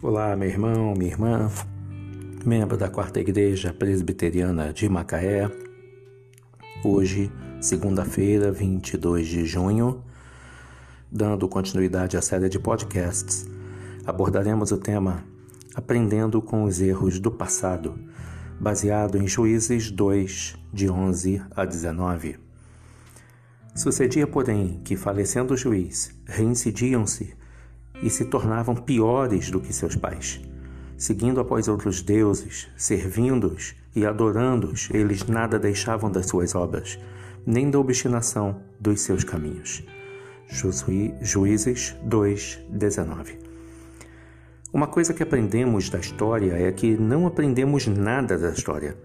Olá, meu irmão, minha irmã, membro da Quarta Igreja Presbiteriana de Macaé. Hoje, segunda-feira, 22 de junho, dando continuidade à série de podcasts, abordaremos o tema Aprendendo com os Erros do Passado, baseado em Juízes 2, de 11 a 19. Sucedia, porém, que, falecendo o juiz, reincidiam-se e se tornavam piores do que seus pais. Seguindo após outros deuses, servindo-os e adorando-os, eles nada deixavam das suas obras, nem da obstinação dos seus caminhos. Juízes 2, 19. Uma coisa que aprendemos da história é que não aprendemos nada da história.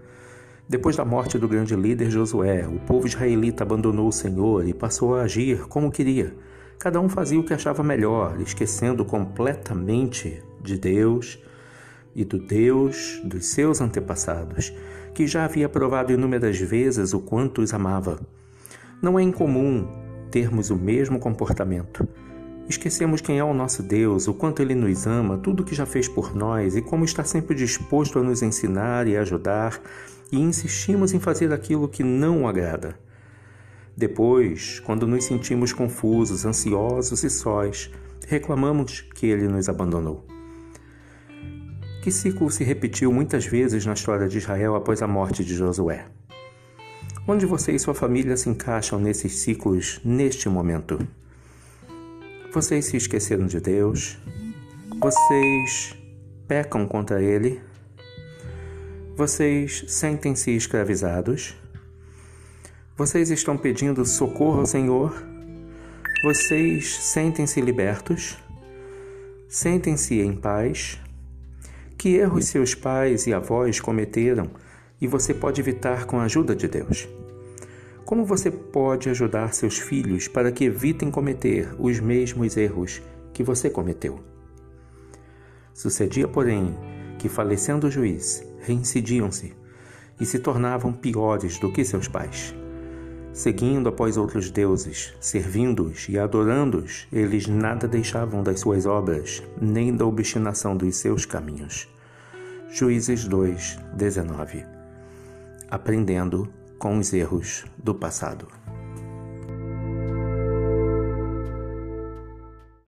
Depois da morte do grande líder Josué, o povo israelita abandonou o Senhor e passou a agir como queria Cada um fazia o que achava melhor, esquecendo completamente de Deus e do Deus dos seus antepassados, que já havia provado inúmeras vezes o quanto os amava. Não é incomum termos o mesmo comportamento. Esquecemos quem é o nosso Deus, o quanto Ele nos ama, tudo o que já fez por nós e como está sempre disposto a nos ensinar e ajudar, e insistimos em fazer aquilo que não agrada. Depois, quando nos sentimos confusos, ansiosos e sós, reclamamos que ele nos abandonou. Que ciclo se repetiu muitas vezes na história de Israel após a morte de Josué? Onde você e sua família se encaixam nesses ciclos neste momento? Vocês se esqueceram de Deus? Vocês pecam contra Ele? Vocês sentem-se escravizados? Vocês estão pedindo socorro ao Senhor? Vocês sentem-se libertos? Sentem-se em paz? Que erros seus pais e avós cometeram e você pode evitar com a ajuda de Deus? Como você pode ajudar seus filhos para que evitem cometer os mesmos erros que você cometeu? Sucedia, porém, que falecendo o juiz, reincidiam-se e se tornavam piores do que seus pais. Seguindo após outros deuses, servindo-os e adorando-os, eles nada deixavam das suas obras, nem da obstinação dos seus caminhos. Juízes 2, 19 Aprendendo com os erros do passado.